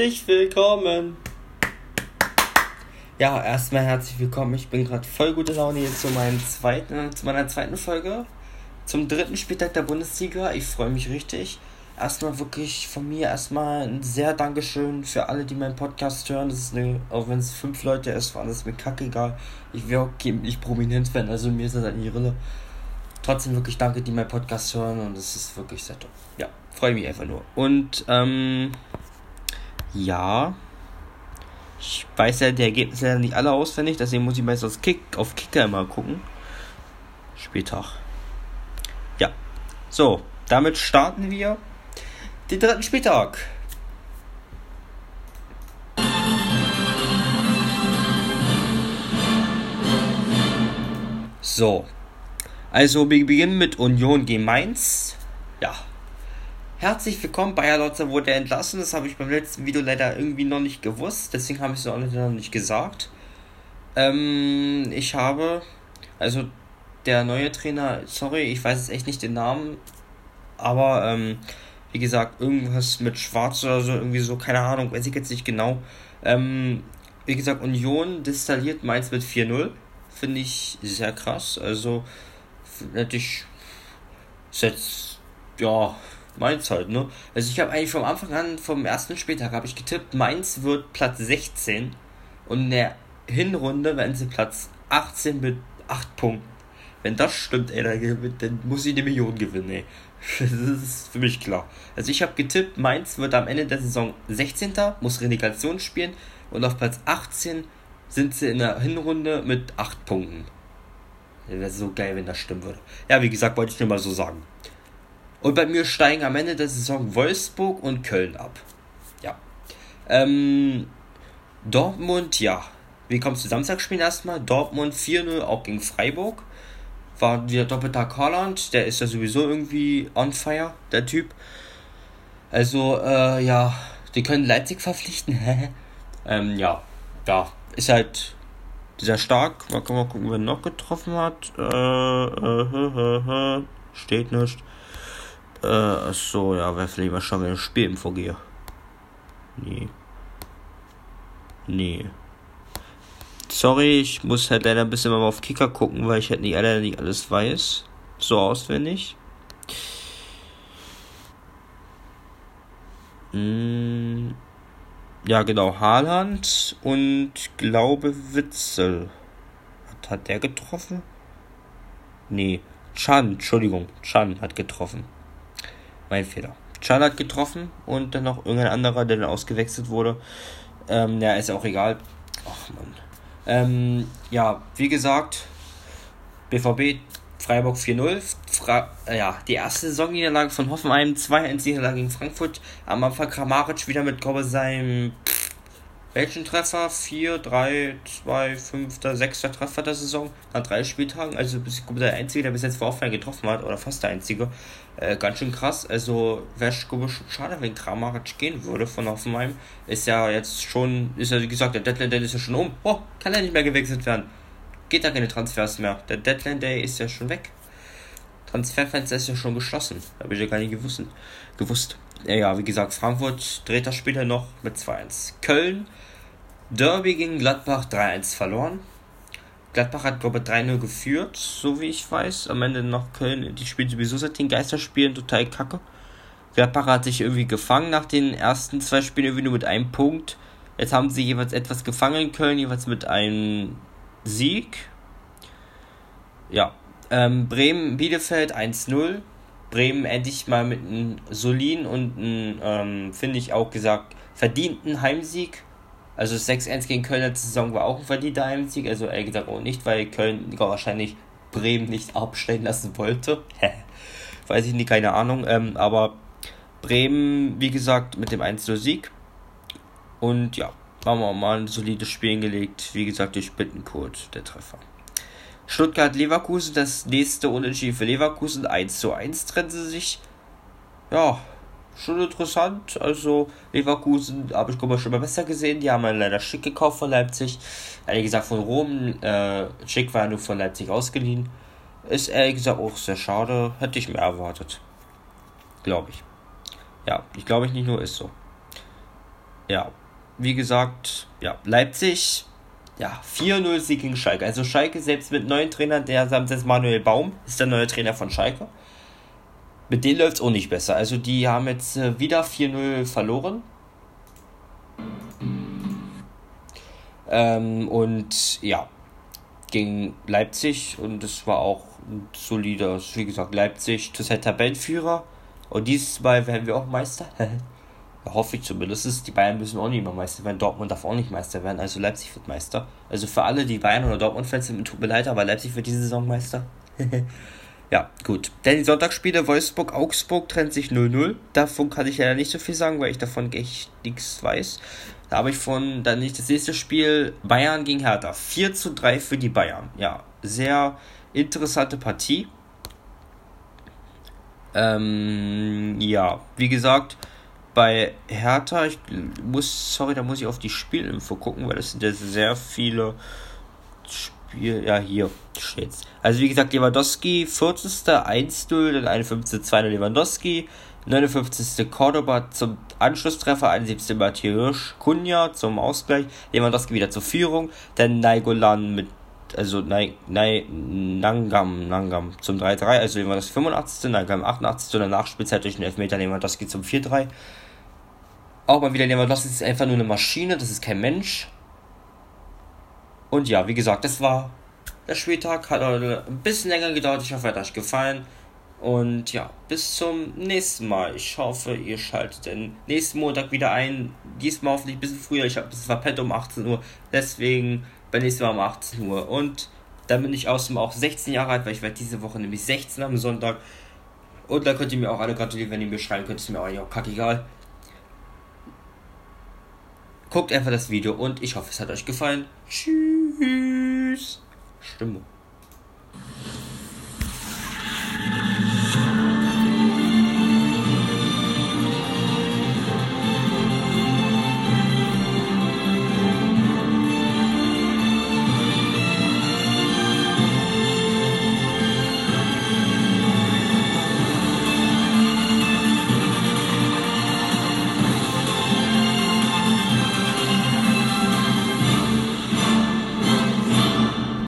herzlich willkommen. Ja, erstmal herzlich willkommen. Ich bin gerade voll gute Laune jetzt zu, meinem zweiten, zu meiner zweiten Folge. Zum dritten Spieltag der Bundesliga. Ich freue mich richtig. Erstmal wirklich von mir erstmal ein sehr Dankeschön für alle, die meinen Podcast hören. Das ist eine, auch wenn es fünf Leute ist, war das mir kackegal. Ich wäre okay, nicht prominent werden, also mir ist das nie Rille. Trotzdem wirklich danke, die meinen Podcast hören und es ist wirklich sehr toll. Ja, freue mich einfach nur. Und, ähm, ja. Ich weiß ja die Ergebnisse ja nicht alle auswendig, deswegen muss ich meistens Kick, auf Kicker immer gucken. Spieltag. Ja. So, damit starten wir den dritten Spieltag. So. Also wir beginnen mit Union gegen Mainz. Ja. Herzlich willkommen, Bayer Lotzer wurde entlassen. Das habe ich beim letzten Video leider irgendwie noch nicht gewusst. Deswegen habe ich es auch noch nicht gesagt. Ähm, ich habe, also der neue Trainer, sorry, ich weiß jetzt echt nicht den Namen. Aber, ähm, wie gesagt, irgendwas mit Schwarz oder so, irgendwie so, keine Ahnung, weiß ich jetzt nicht genau. Ähm, wie gesagt, Union distalliert Mainz mit 4-0. Finde ich sehr krass. Also, natürlich ist jetzt, ja, Mainz halt, ne? Also ich habe eigentlich vom Anfang an, vom ersten Spieltag, habe ich getippt, Mainz wird Platz 16 und in der Hinrunde werden sie Platz 18 mit 8 Punkten. Wenn das stimmt, ey, dann, dann muss ich eine Million gewinnen, ey. Das ist für mich klar. Also ich habe getippt, Mainz wird am Ende der Saison 16. muss Relegation spielen und auf Platz 18 sind sie in der Hinrunde mit 8 Punkten. Wäre so geil, wenn das stimmen würde. Ja, wie gesagt, wollte ich nur mal so sagen. Und bei mir steigen am Ende der Saison Wolfsburg und Köln ab. Ja. Ähm, Dortmund, ja. Wie kommst du Samstagspielen erstmal? Dortmund 4-0 auch gegen Freiburg. War wieder doppelter Haaland. Der ist ja sowieso irgendwie on fire, der Typ. Also, äh, ja. Die können Leipzig verpflichten. ähm, ja. Ja. Ist halt sehr stark. Mal gucken, wer noch getroffen hat. Äh, äh, äh, steht nicht. Äh, so, ja, wer vielleicht mal schauen, wenn ich Spiel im vorgehe. Nee. Nee. Sorry, ich muss halt leider ein bisschen mal auf Kicker gucken, weil ich halt nicht, leider nicht alles weiß. So auswendig. Hm. Ja, genau, Haaland und glaube Witzel. Hat, hat der getroffen? Nee, Chan, Entschuldigung, Chan hat getroffen. Mein Fehler. Chan hat getroffen und dann noch irgendein anderer, der dann ausgewechselt wurde. Ähm, ja, ist auch egal. Ach man. Ähm, ja, wie gesagt, BVB Freiburg 4-0. Fra äh, ja, die erste Saisonniederlage von Hoffenheim, 2-1-Niederlage gegen Frankfurt. Am Anfang Kramaric wieder mit, glaube seinem welchen Treffer? 4, 3, 2, 5, 6. Treffer der Saison nach drei Spieltagen. Also bis, der einzige, der bis jetzt Hoffenheim getroffen hat, oder fast der einzige. Äh, ganz schön krass. Also wäre schade, wenn Kramaric gehen würde von Hoffenheim. Ist ja jetzt schon, ist ja wie gesagt, der Deadline Day ist ja schon um. Oh, kann er nicht mehr gewechselt werden geht da keine Transfers mehr. Der Deadline Day ist ja schon weg. Transferfenster ist ja schon geschlossen. Habe ich ja gar nicht gewusst. gewusst. Ja, wie gesagt, Frankfurt dreht das später noch mit 2-1. Köln, Derby gegen Gladbach 3-1 verloren. Gladbach hat, glaube ich, 3-0 geführt, so wie ich weiß. Am Ende noch Köln, die spielen sowieso seit den Geisterspielen total kacke. Gladbach hat sich irgendwie gefangen nach den ersten zwei Spielen, irgendwie nur mit einem Punkt. Jetzt haben sie jeweils etwas gefangen, Köln jeweils mit einem Sieg. Ja. Ähm, Bremen, Bielefeld 1-0. Bremen endlich mal mit einem soliden und einem, ähm, finde ich auch gesagt, verdienten Heimsieg. Also 6-1 gegen Köln letzte Saison war auch ein verdienter Heimsieg. Also ehrlich gesagt auch nicht, weil Köln wahrscheinlich Bremen nicht abstellen lassen wollte. Weiß ich nicht, keine Ahnung. Ähm, aber Bremen, wie gesagt, mit dem 1-0-Sieg. Und ja, haben wir mal ein solides Spiel hingelegt. Wie gesagt, durch Bittencode der Treffer. Stuttgart-Leverkusen, das nächste Unentschieden für Leverkusen. 1 zu 1 trennen sie sich. Ja, schon interessant. Also, Leverkusen habe ich glaube schon mal besser gesehen. Die haben leider Schick gekauft von Leipzig. Ehrlich gesagt von Rom. Äh, Schick war nur von Leipzig ausgeliehen. Ist ehrlich gesagt auch sehr schade. Hätte ich mehr erwartet. Glaube ich. Ja, ich glaube ich nicht nur ist so. ja, wie gesagt, ja, Leipzig, ja, 4-0 Sieg gegen Schalke. Also Schalke selbst mit neuen Trainern, der Samstag Manuel Baum ist der neue Trainer von Schalke. Mit denen läuft es auch nicht besser. Also die haben jetzt äh, wieder 4-0 verloren. Ähm, und ja, gegen Leipzig und es war auch ein solider, wie gesagt, Leipzig zurzeit Tabellenführer. Und dieses Mal werden wir auch Meister. Hoffe ich zumindest. Die Bayern müssen auch nicht mehr Meister werden. Dortmund darf auch nicht Meister werden. Also Leipzig wird Meister. Also für alle, die Bayern oder Dortmund-Fans sind, tut mir leid, aber Leipzig wird diese Saison Meister. ja, gut. Denn die Sonntagsspiele Wolfsburg-Augsburg trennt sich 0-0. Davon kann ich ja nicht so viel sagen, weil ich davon echt nichts weiß. Da habe ich von dann nicht das nächste Spiel Bayern gegen Hertha. 4 zu 3 für die Bayern. Ja, sehr interessante Partie. Ähm, ja, wie gesagt, bei Hertha, ich muss, sorry, da muss ich auf die Spielinfo gucken, weil das sind ja sehr viele Spiel, ja, hier steht's. Also, wie gesagt, Lewandowski, 40. 1-0, dann 51. 2 Lewandowski, 59. Cordoba zum Anschlusstreffer, 71. Matthäus Kunja zum Ausgleich, Lewandowski wieder zur Führung, dann Naigolan mit also Nai, Nai, Nangam, Nangam zum 3-3, also Lewandowski 85. Nangam 88. und danach Spielzeit durch den Elfmeter Lewandowski zum 4-3. Auch mal wieder Lewandowski ist einfach nur eine Maschine, das ist kein Mensch. Und ja, wie gesagt, das war der Spieltag, hat ein bisschen länger gedauert, ich hoffe, hat euch gefallen. Und ja, bis zum nächsten Mal. Ich hoffe, ihr schaltet den nächsten Montag wieder ein. Diesmal hoffentlich ein bisschen früher. Ich habe es verpennt um 18 Uhr. Deswegen beim nächsten Mal um 18 Uhr. Und dann bin ich außerdem auch 16 Jahre alt, weil ich werde diese Woche nämlich 16 am Sonntag. Und da könnt ihr mir auch alle gratulieren, wenn ihr mir schreiben könnt. Ist mir auch, auch kackegal. Guckt einfach das Video und ich hoffe, es hat euch gefallen. Tschüss. Stimme.